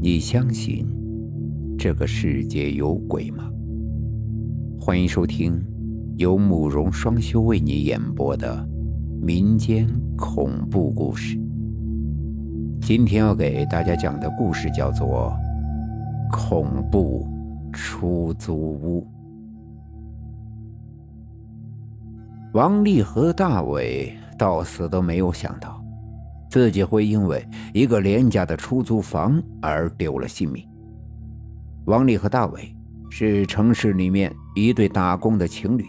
你相信这个世界有鬼吗？欢迎收听由慕容双修为你演播的民间恐怖故事。今天要给大家讲的故事叫做《恐怖出租屋》。王丽和大伟到死都没有想到。自己会因为一个廉价的出租房而丢了性命。王丽和大伟是城市里面一对打工的情侣，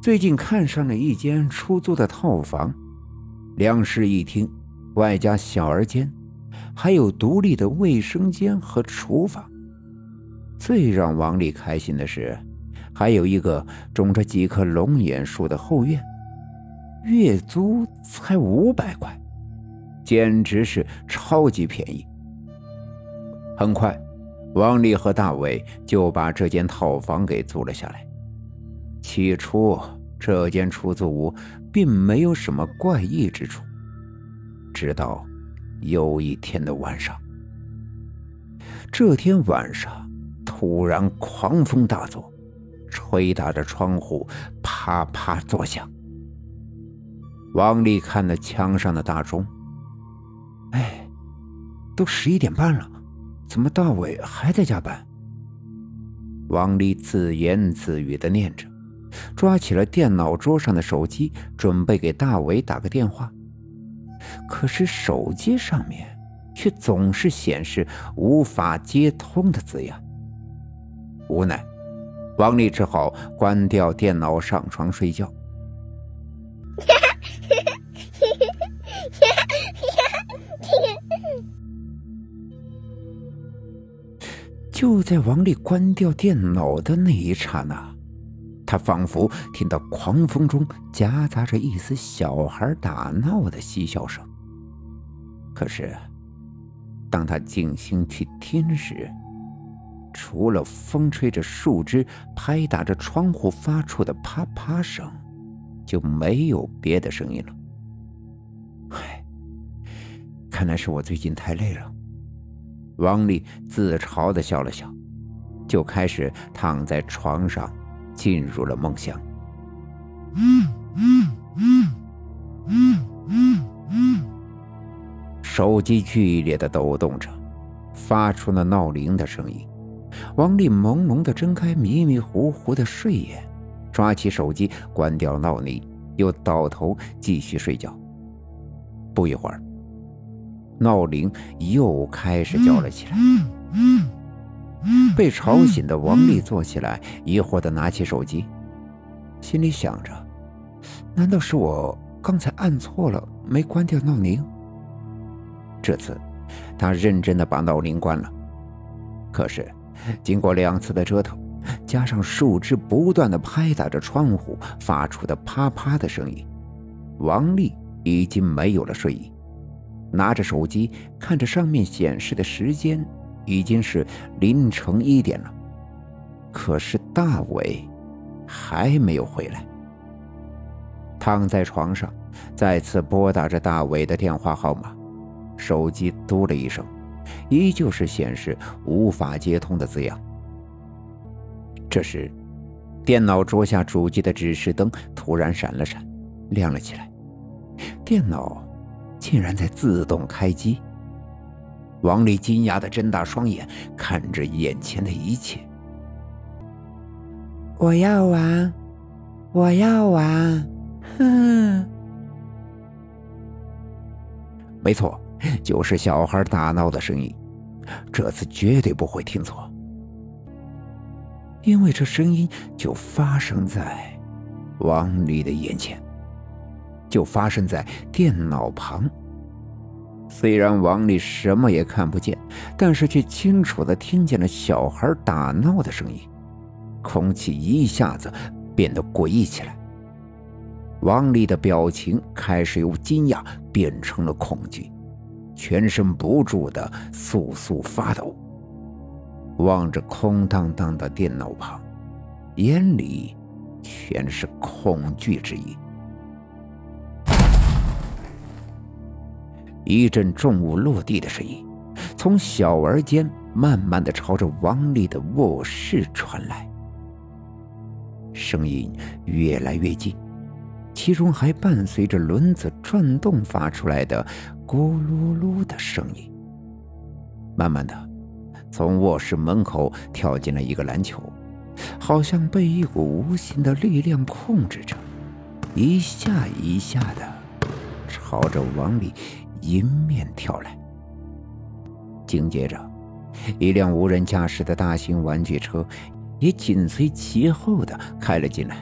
最近看上了一间出租的套房，两室一厅，外加小儿间，还有独立的卫生间和厨房。最让王丽开心的是，还有一个种着几棵龙眼树的后院，月租才五百块。简直是超级便宜。很快，王丽和大伟就把这间套房给租了下来。起初，这间出租屋并没有什么怪异之处。直到有一天的晚上，这天晚上突然狂风大作，吹打着窗户啪啪作响。王丽看了墙上的大钟。哎，都十一点半了，怎么大伟还在加班？王丽自言自语的念着，抓起了电脑桌上的手机，准备给大伟打个电话。可是手机上面却总是显示无法接通的字样。无奈，王丽只好关掉电脑，上床睡觉。就在王丽关掉电脑的那一刹那，她仿佛听到狂风中夹杂着一丝小孩打闹的嬉笑声。可是，当她静心去听时，除了风吹着树枝、拍打着窗户发出的啪啪声，就没有别的声音了。唉，看来是我最近太累了。王丽自嘲的笑了笑，就开始躺在床上，进入了梦乡。手机剧烈的抖动着，发出了闹铃的声音。王丽朦胧的睁开迷迷糊糊的睡眼，抓起手机关掉闹铃，又倒头继续睡觉。不一会儿。闹铃又开始叫了起来。被吵醒的王丽坐起来，疑惑的拿起手机，心里想着：难道是我刚才按错了，没关掉闹铃？这次，他认真的把闹铃关了。可是，经过两次的折腾，加上树枝不断的拍打着窗户发出的啪啪的声音，王丽已经没有了睡意。拿着手机看着上面显示的时间，已经是凌晨一点了。可是大伟还没有回来。躺在床上，再次拨打着大伟的电话号码，手机嘟了一声，依旧是显示无法接通的字样。这时，电脑桌下主机的指示灯突然闪了闪，亮了起来。电脑。竟然在自动开机！王丽惊讶的睁大双眼，看着眼前的一切。我要玩，我要玩，哼！没错，就是小孩打闹的声音。这次绝对不会听错，因为这声音就发生在王丽的眼前。就发生在电脑旁。虽然王丽什么也看不见，但是却清楚的听见了小孩打闹的声音，空气一下子变得诡异起来。王丽的表情开始由惊讶变成了恐惧，全身不住的簌簌发抖，望着空荡荡的电脑旁，眼里全是恐惧之意。一阵重物落地的声音，从小儿间慢慢的朝着王丽的卧室传来，声音越来越近，其中还伴随着轮子转动发出来的咕噜噜的声音。慢慢的，从卧室门口跳进了一个篮球，好像被一股无形的力量控制着，一下一下的朝着王丽迎面跳来。紧接着，一辆无人驾驶的大型玩具车也紧随其后的开了进来。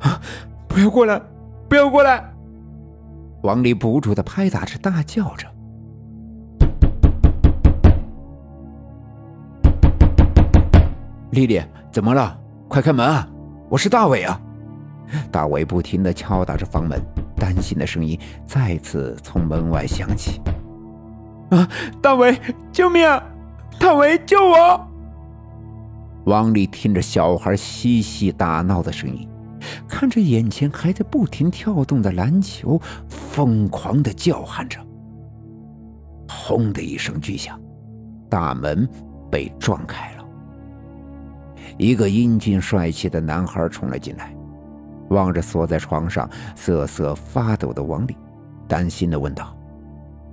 啊！不要过来！不要过来！王丽不住的拍打着，大叫着：“丽丽，怎么了？快开门啊！我是大伟啊！”大伟不停的敲打着房门，担心的声音再次从门外响起。啊！大伟，救命！啊！大伟，救我！王丽听着小孩嬉戏打闹的声音，看着眼前还在不停跳动的篮球，疯狂的叫喊着。轰的一声巨响，大门被撞开了。一个英俊帅气的男孩冲了进来，望着缩在床上瑟瑟发抖的王丽，担心的问道。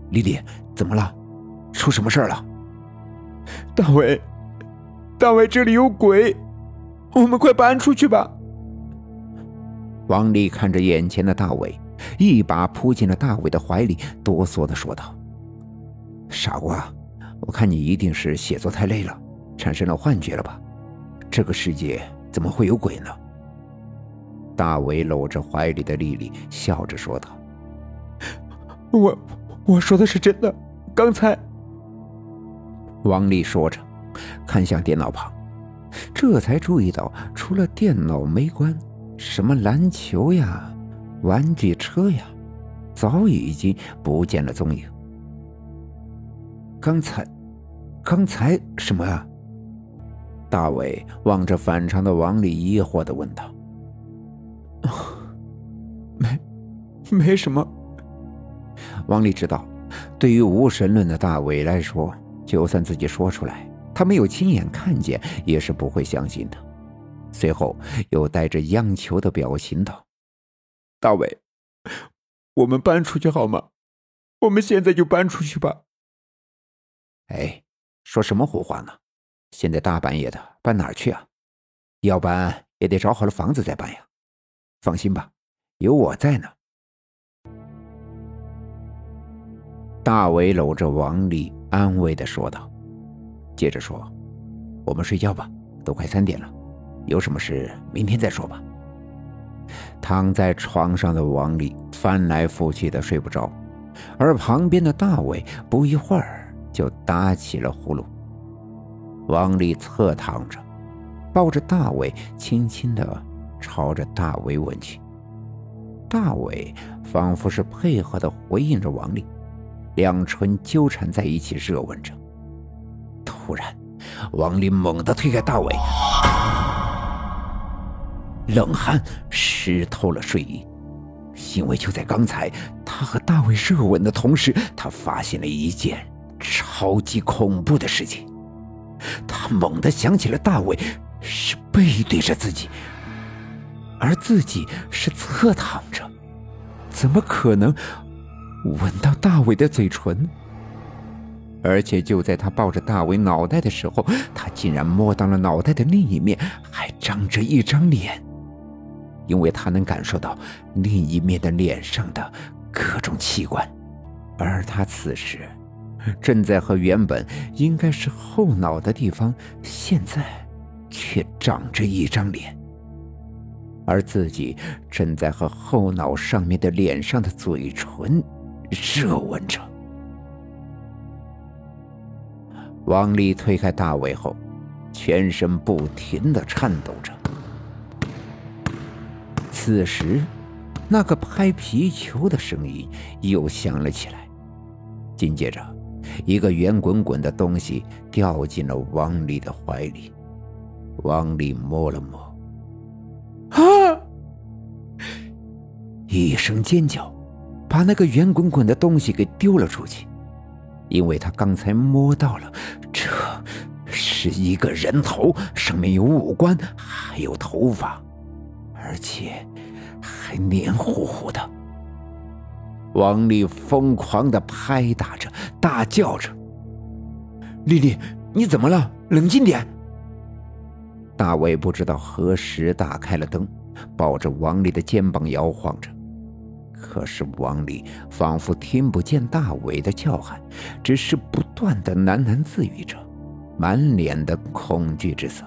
丽丽，怎么了？出什么事了？大伟，大伟，这里有鬼，我们快搬出去吧！王丽看着眼前的大伟，一把扑进了大伟的怀里，哆嗦的说道：“傻瓜，我看你一定是写作太累了，产生了幻觉了吧？这个世界怎么会有鬼呢？”大伟搂着怀里的丽丽，笑着说道：“我……”我说的是真的，刚才。王丽说着，看向电脑旁，这才注意到，除了电脑没关，什么篮球呀、玩具车呀，早已经不见了踪影。刚才，刚才什么啊？大伟望着反常的王丽，疑惑的问道：“ 没，没什么。”王丽知道，对于无神论的大伟来说，就算自己说出来，他没有亲眼看见，也是不会相信的。随后又带着央求的表情道：“大伟，我们搬出去好吗？我们现在就搬出去吧。”哎，说什么胡话呢？现在大半夜的，搬哪儿去啊？要搬也得找好了房子再搬呀。放心吧，有我在呢。大伟搂着王丽，安慰的说道，接着说：“我们睡觉吧，都快三点了，有什么事明天再说吧。”躺在床上的王丽翻来覆去的睡不着，而旁边的大伟不一会儿就打起了呼噜。王丽侧躺着，抱着大伟，轻轻的朝着大伟吻去。大伟仿佛是配合的回应着王丽。两唇纠缠在一起，热吻着。突然，王丽猛地推开大伟，冷汗湿透了睡衣，因为就在刚才，他和大伟热吻的同时，他发现了一件超级恐怖的事情。他猛地想起了大伟是背对着自己，而自己是侧躺着，怎么可能？吻到大伟的嘴唇，而且就在他抱着大伟脑袋的时候，他竟然摸到了脑袋的另一面，还长着一张脸，因为他能感受到另一面的脸上的各种器官，而他此时正在和原本应该是后脑的地方，现在却长着一张脸，而自己正在和后脑上面的脸上的嘴唇。热吻着，王丽推开大伟后，全身不停的颤抖着。此时，那个拍皮球的声音又响了起来，紧接着，一个圆滚滚的东西掉进了王丽的怀里。王丽摸了摸，一声尖叫。把那个圆滚滚的东西给丢了出去，因为他刚才摸到了，这是一个人头，上面有五官，还有头发，而且还黏糊糊的。王丽疯狂的拍打着，大叫着：“丽丽，你怎么了？冷静点！”大卫不知道何时打开了灯，抱着王丽的肩膀摇晃着。可是王丽仿佛听不见大伟的叫喊，只是不断的喃喃自语着，满脸的恐惧之色。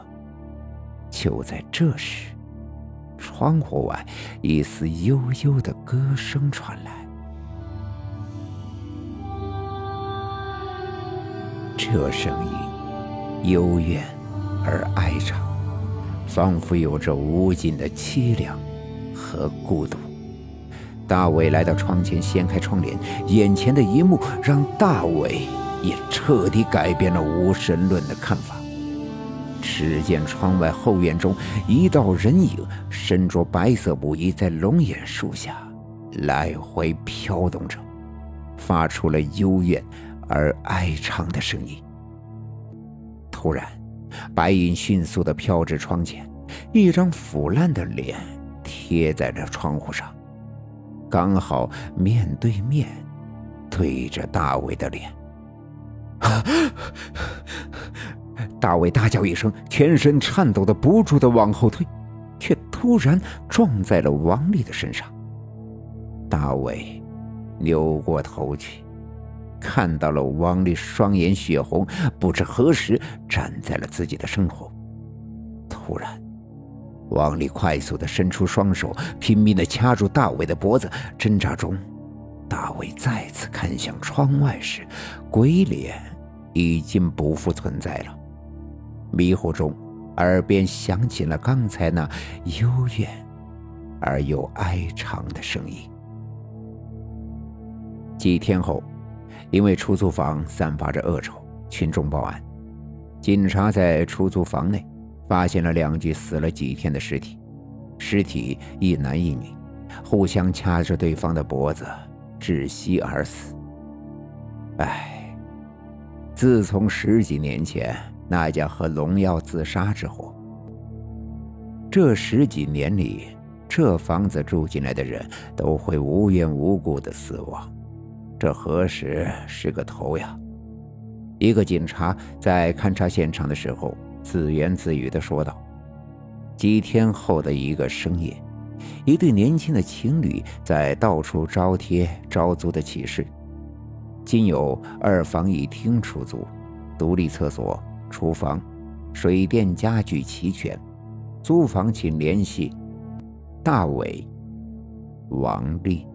就在这时，窗户外一丝悠悠的歌声传来，这声音幽怨而哀长，仿佛有着无尽的凄凉和孤独。大伟来到窗前，掀开窗帘，眼前的一幕让大伟也彻底改变了无神论的看法。只见窗外后院中，一道人影身着白色布衣，在龙眼树下来回飘动着，发出了幽怨而哀长的声音。突然，白影迅速地飘至窗前，一张腐烂的脸贴在了窗户上。刚好面对面，对着大伟的脸。大伟大叫一声，全身颤抖的不住的往后退，却突然撞在了王丽的身上。大伟扭过头去，看到了王丽双眼血红，不知何时站在了自己的身后。突然。王丽快速的伸出双手，拼命的掐住大伟的脖子。挣扎中，大伟再次看向窗外时，鬼脸已经不复存在了。迷糊中，耳边响起了刚才那幽怨而又哀长的声音。几天后，因为出租房散发着恶臭，群众报案，警察在出租房内。发现了两具死了几天的尸体，尸体一男一女，互相掐着对方的脖子，窒息而死。唉，自从十几年前那家喝农药自杀之后，这十几年里，这房子住进来的人都会无缘无故的死亡，这何时是个头呀？一个警察在勘察现场的时候。自言自语地说道：“几天后的一个深夜，一对年轻的情侣在到处招贴招租的启事，今有二房一厅出租，独立厕所、厨房、水电家具齐全，租房请联系大伟、王丽。”